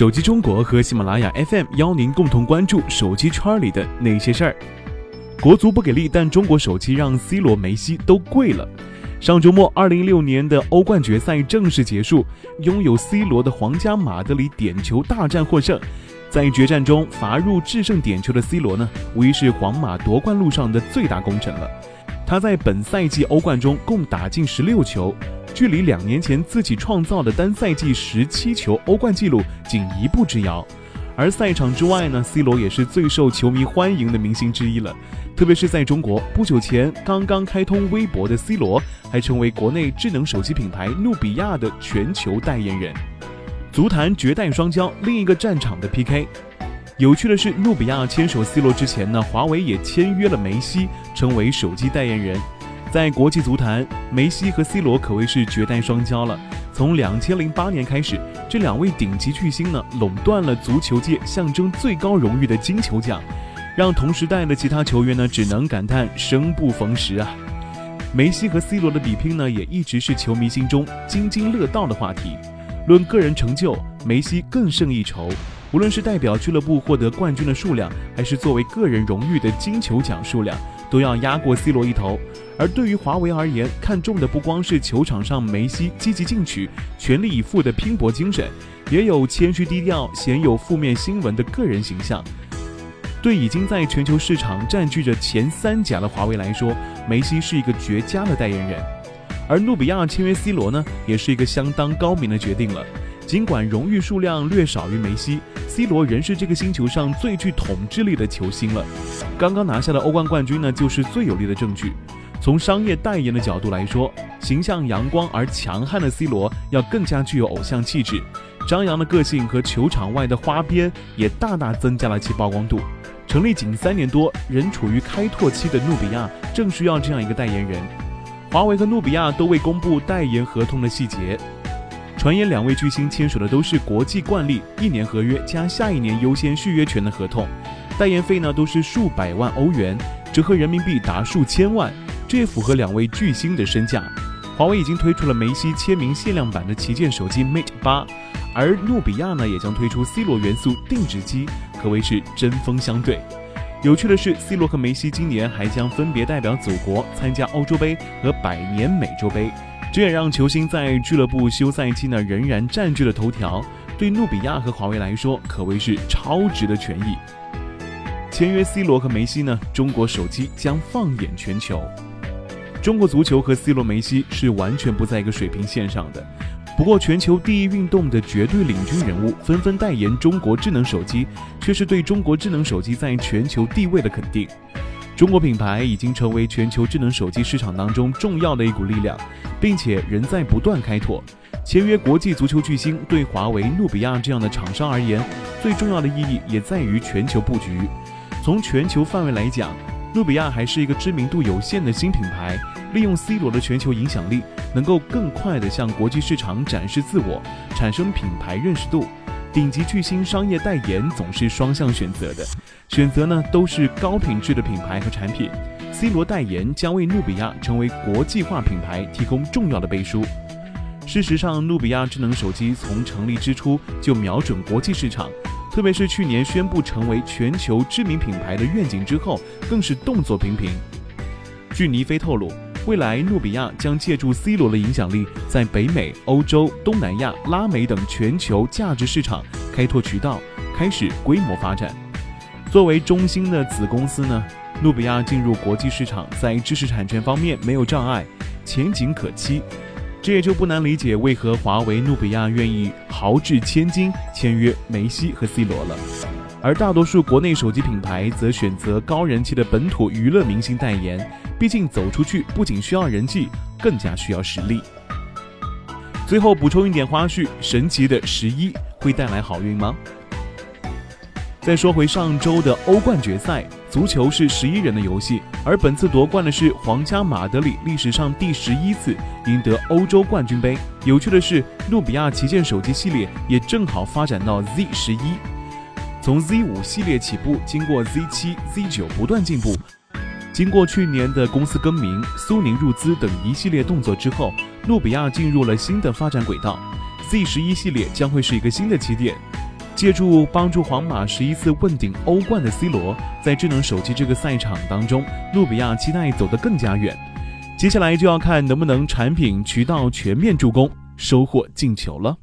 手机中国和喜马拉雅 FM 邀您共同关注手机圈里的那些事儿。国足不给力，但中国手机让 C 罗、梅西都跪了。上周末，二零一六年的欧冠决赛正式结束，拥有 C 罗的皇家马德里点球大战获胜。在决战中罚入制胜点球的 C 罗呢，无疑是皇马夺冠路上的最大功臣了。他在本赛季欧冠中共打进十六球，距离两年前自己创造的单赛季十七球欧冠纪录仅一步之遥。而赛场之外呢，C 罗也是最受球迷欢迎的明星之一了。特别是在中国，不久前刚刚开通微博的 C 罗，还成为国内智能手机品牌努比亚的全球代言人。足坛绝代双骄，另一个战场的 PK。有趣的是，努比亚牵手 C 罗之前呢，华为也签约了梅西，成为手机代言人。在国际足坛，梅西和 C 罗可谓是绝代双骄了。从两千零八年开始，这两位顶级巨星呢，垄断了足球界象征最高荣誉的金球奖，让同时代的其他球员呢，只能感叹生不逢时啊。梅西和 C 罗的比拼呢，也一直是球迷心中津津乐道的话题。论个人成就，梅西更胜一筹，无论是代表俱乐部获得冠军的数量，还是作为个人荣誉的金球奖数量。都要压过 C 罗一头，而对于华为而言，看重的不光是球场上梅西积极进取、全力以赴的拼搏精神，也有谦虚低调、鲜有负面新闻的个人形象。对已经在全球市场占据着前三甲的华为来说，梅西是一个绝佳的代言人。而努比亚签约 C 罗呢，也是一个相当高明的决定了。尽管荣誉数量略少于梅西。C 罗仍是这个星球上最具统治力的球星了。刚刚拿下的欧冠冠军呢，就是最有力的证据。从商业代言的角度来说，形象阳光而强悍的 C 罗要更加具有偶像气质。张扬的个性和球场外的花边也大大增加了其曝光度。成立仅三年多，仍处于开拓期的努比亚正需要这样一个代言人。华为和努比亚都未公布代言合同的细节。传言两位巨星签署的都是国际惯例，一年合约加下一年优先续约权的合同，代言费呢都是数百万欧元，折合人民币达数千万，这也符合两位巨星的身价。华为已经推出了梅西签名限量版的旗舰手机 Mate 八，而努比亚呢也将推出 C 罗元素定制机，可谓是针锋相对。有趣的是，C 罗和梅西今年还将分别代表祖国参加欧洲杯和百年美洲杯。这也让球星在俱乐部休赛期呢仍然占据了头条。对努比亚和华为来说，可谓是超值的权益。签约 C 罗和梅西呢，中国手机将放眼全球。中国足球和 C 罗、梅西是完全不在一个水平线上的。不过，全球第一运动的绝对领军人物纷纷代言中国智能手机，却是对中国智能手机在全球地位的肯定。中国品牌已经成为全球智能手机市场当中重要的一股力量。并且仍在不断开拓。签约国际足球巨星，对华为、努比亚这样的厂商而言，最重要的意义也在于全球布局。从全球范围来讲，努比亚还是一个知名度有限的新品牌，利用 C 罗的全球影响力，能够更快地向国际市场展示自我，产生品牌认识度。顶级巨星商业代言总是双向选择的，选择呢都是高品质的品牌和产品。C 罗代言将为努比亚成为国际化品牌提供重要的背书。事实上，努比亚智能手机从成立之初就瞄准国际市场，特别是去年宣布成为全球知名品牌的愿景之后，更是动作频频。据尼飞透露，未来努比亚将借助 C 罗的影响力，在北美、欧洲、东南亚、拉美等全球价值市场开拓渠道，开始规模发展。作为中兴的子公司呢？努比亚进入国际市场，在知识产权方面没有障碍，前景可期。这也就不难理解为何华为、努比亚愿意豪掷千金签约梅西和 C 罗了。而大多数国内手机品牌则选择高人气的本土娱乐明星代言，毕竟走出去不仅需要人气，更加需要实力。最后补充一点花絮：神奇的十一会带来好运吗？再说回上周的欧冠决赛。足球是十一人的游戏，而本次夺冠的是皇家马德里，历史上第十一次赢得欧洲冠军杯。有趣的是，努比亚旗舰手机系列也正好发展到 Z 十一，从 Z 五系列起步，经过 Z 七、Z 九不断进步。经过去年的公司更名、苏宁入资等一系列动作之后，努比亚进入了新的发展轨道，Z 十一系列将会是一个新的起点。借助帮助皇马十一次问鼎欧冠的 C 罗，在智能手机这个赛场当中，努比亚期待走得更加远。接下来就要看能不能产品渠道全面助攻，收获进球了。